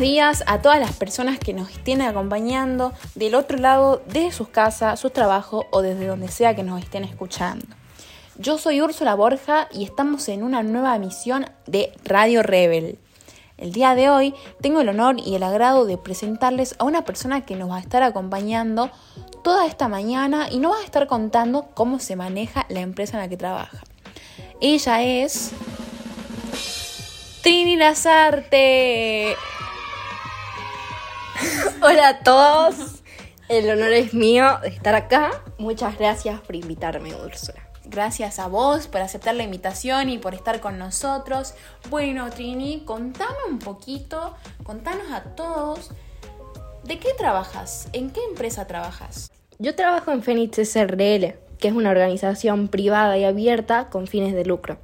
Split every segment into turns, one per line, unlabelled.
días a todas las personas que nos estén acompañando del otro lado de sus casas, sus trabajos o desde donde sea que nos estén escuchando. Yo soy Úrsula Borja y estamos en una nueva emisión de Radio Rebel. El día de hoy tengo el honor y el agrado de presentarles a una persona que nos va a estar acompañando toda esta mañana y nos va a estar contando cómo se maneja la empresa en la que trabaja. Ella es Trini Lazarte.
Hola a todos, el honor es mío de estar acá. Muchas gracias por invitarme, Úrsula.
Gracias a vos por aceptar la invitación y por estar con nosotros. Bueno, Trini, contame un poquito, contanos a todos, ¿de qué trabajas? ¿En qué empresa trabajas?
Yo trabajo en Phoenix SRL, que es una organización privada y abierta con fines de lucro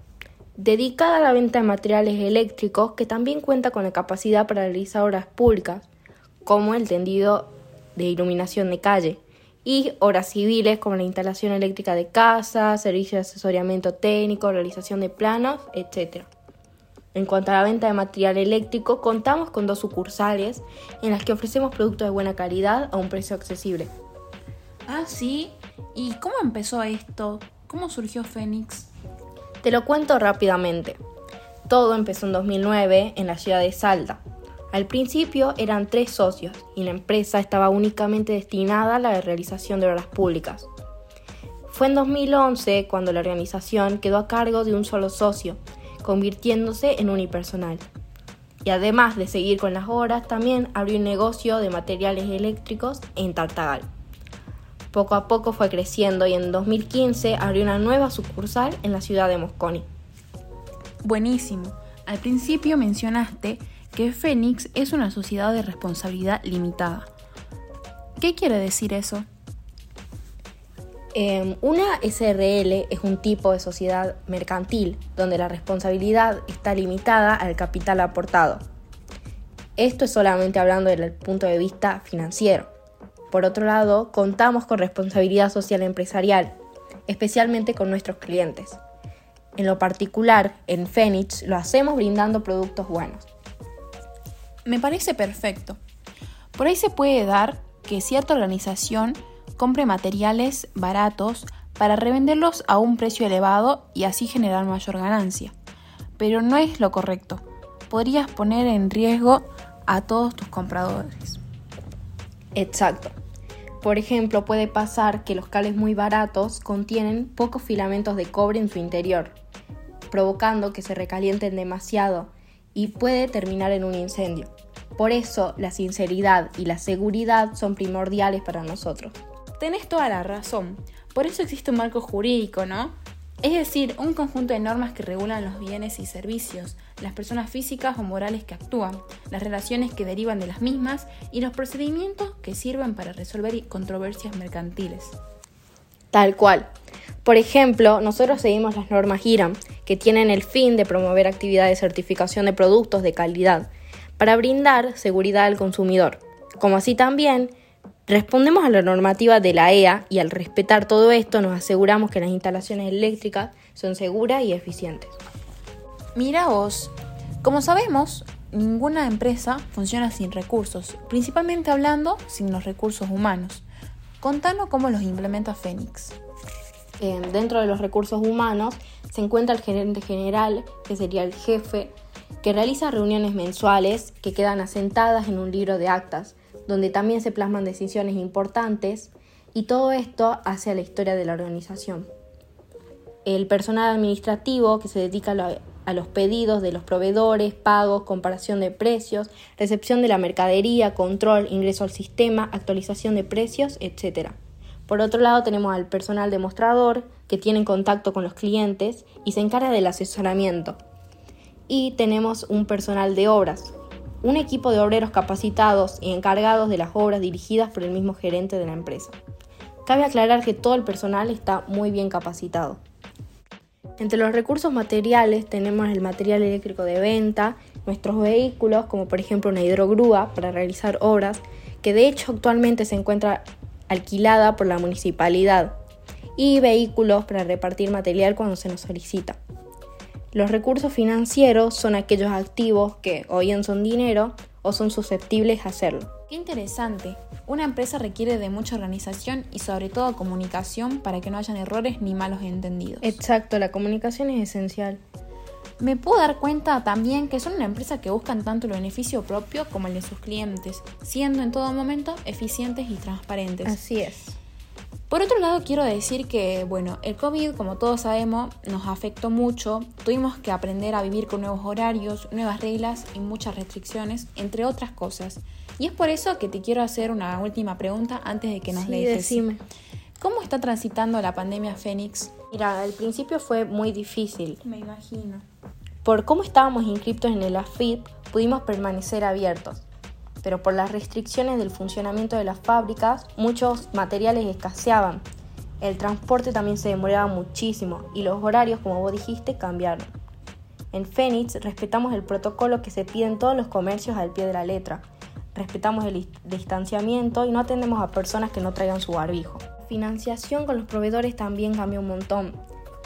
dedicada a la venta de materiales eléctricos que también cuenta con la capacidad para realizar obras públicas, como el tendido de iluminación de calle, y obras civiles como la instalación eléctrica de casas, servicios de asesoramiento técnico, realización de planos, etc. En cuanto a la venta de material eléctrico, contamos con dos sucursales en las que ofrecemos productos de buena calidad a un precio accesible.
Ah, sí. ¿Y cómo empezó esto? ¿Cómo surgió Fénix?
Te lo cuento rápidamente. Todo empezó en 2009 en la ciudad de Salta. Al principio eran tres socios y la empresa estaba únicamente destinada a la realización de obras públicas. Fue en 2011 cuando la organización quedó a cargo de un solo socio, convirtiéndose en unipersonal. Y además de seguir con las obras, también abrió un negocio de materiales eléctricos en Tartagal. Poco a poco fue creciendo y en 2015 abrió una nueva sucursal en la ciudad de Mosconi.
Buenísimo. Al principio mencionaste que Fénix es una sociedad de responsabilidad limitada. ¿Qué quiere decir eso?
Em, una SRL es un tipo de sociedad mercantil donde la responsabilidad está limitada al capital aportado. Esto es solamente hablando desde el punto de vista financiero. Por otro lado, contamos con responsabilidad social empresarial, especialmente con nuestros clientes. En lo particular, en Phoenix lo hacemos brindando productos buenos.
Me parece perfecto. Por ahí se puede dar que cierta organización compre materiales baratos para revenderlos a un precio elevado y así generar mayor ganancia. Pero no es lo correcto. Podrías poner en riesgo a todos tus compradores.
Exacto. Por ejemplo, puede pasar que los cables muy baratos contienen pocos filamentos de cobre en su interior, provocando que se recalienten demasiado y puede terminar en un incendio. Por eso, la sinceridad y la seguridad son primordiales para nosotros.
Tenés toda la razón. Por eso existe un marco jurídico, ¿no? Es decir, un conjunto de normas que regulan los bienes y servicios, las personas físicas o morales que actúan, las relaciones que derivan de las mismas y los procedimientos que sirven para resolver controversias mercantiles.
Tal cual. Por ejemplo, nosotros seguimos las normas IRAM, que tienen el fin de promover actividades de certificación de productos de calidad, para brindar seguridad al consumidor, como así también Respondemos a la normativa de la EA y al respetar todo esto nos aseguramos que las instalaciones eléctricas son seguras y eficientes.
Mira vos, como sabemos, ninguna empresa funciona sin recursos, principalmente hablando sin los recursos humanos. Contanos cómo los implementa Fénix.
Eh, dentro de los recursos humanos se encuentra el gerente general, que sería el jefe, que realiza reuniones mensuales que quedan asentadas en un libro de actas donde también se plasman decisiones importantes y todo esto hace a la historia de la organización. El personal administrativo que se dedica a los pedidos de los proveedores, pagos, comparación de precios, recepción de la mercadería, control, ingreso al sistema, actualización de precios, etc. Por otro lado tenemos al personal demostrador que tiene contacto con los clientes y se encarga del asesoramiento. Y tenemos un personal de obras, un equipo de obreros capacitados y encargados de las obras dirigidas por el mismo gerente de la empresa. Cabe aclarar que todo el personal está muy bien capacitado. Entre los recursos materiales tenemos el material eléctrico de venta, nuestros vehículos, como por ejemplo una hidrogrúa para realizar obras, que de hecho actualmente se encuentra alquilada por la municipalidad, y vehículos para repartir material cuando se nos solicita. Los recursos financieros son aquellos activos que o bien son dinero o son susceptibles a hacerlo.
Qué interesante. Una empresa requiere de mucha organización y sobre todo comunicación para que no hayan errores ni malos entendidos.
Exacto, la comunicación es esencial.
Me puedo dar cuenta también que son una empresa que buscan tanto el beneficio propio como el de sus clientes, siendo en todo momento eficientes y transparentes.
Así es.
Por otro lado, quiero decir que, bueno, el COVID, como todos sabemos, nos afectó mucho. Tuvimos que aprender a vivir con nuevos horarios, nuevas reglas y muchas restricciones, entre otras cosas. Y es por eso que te quiero hacer una última pregunta antes de que nos
sí,
dejes.
Decime.
¿Cómo está transitando la pandemia Fénix?
Mira, al principio fue muy difícil.
Me imagino.
Por cómo estábamos inscriptos en el AFIP, pudimos permanecer abiertos pero por las restricciones del funcionamiento de las fábricas, muchos materiales escaseaban. El transporte también se demoraba muchísimo y los horarios, como vos dijiste, cambiaron. En Phoenix respetamos el protocolo que se pide en todos los comercios al pie de la letra. Respetamos el distanciamiento y no atendemos a personas que no traigan su barbijo. Financiación con los proveedores también cambió un montón.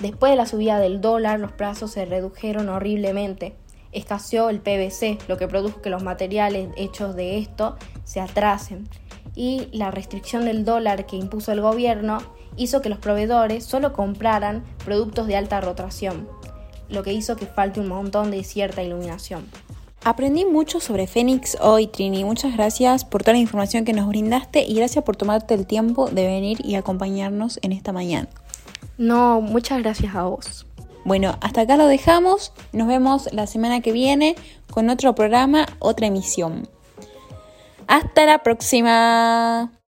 Después de la subida del dólar, los plazos se redujeron horriblemente escaseó el PVC, lo que produjo que los materiales hechos de esto se atrasen. Y la restricción del dólar que impuso el gobierno hizo que los proveedores solo compraran productos de alta rotación, lo que hizo que falte un montón de cierta iluminación.
Aprendí mucho sobre Fénix hoy, Trini. Muchas gracias por toda la información que nos brindaste y gracias por tomarte el tiempo de venir y acompañarnos en esta mañana.
No, muchas gracias a vos.
Bueno, hasta acá lo dejamos. Nos vemos la semana que viene con otro programa, otra emisión. Hasta la próxima.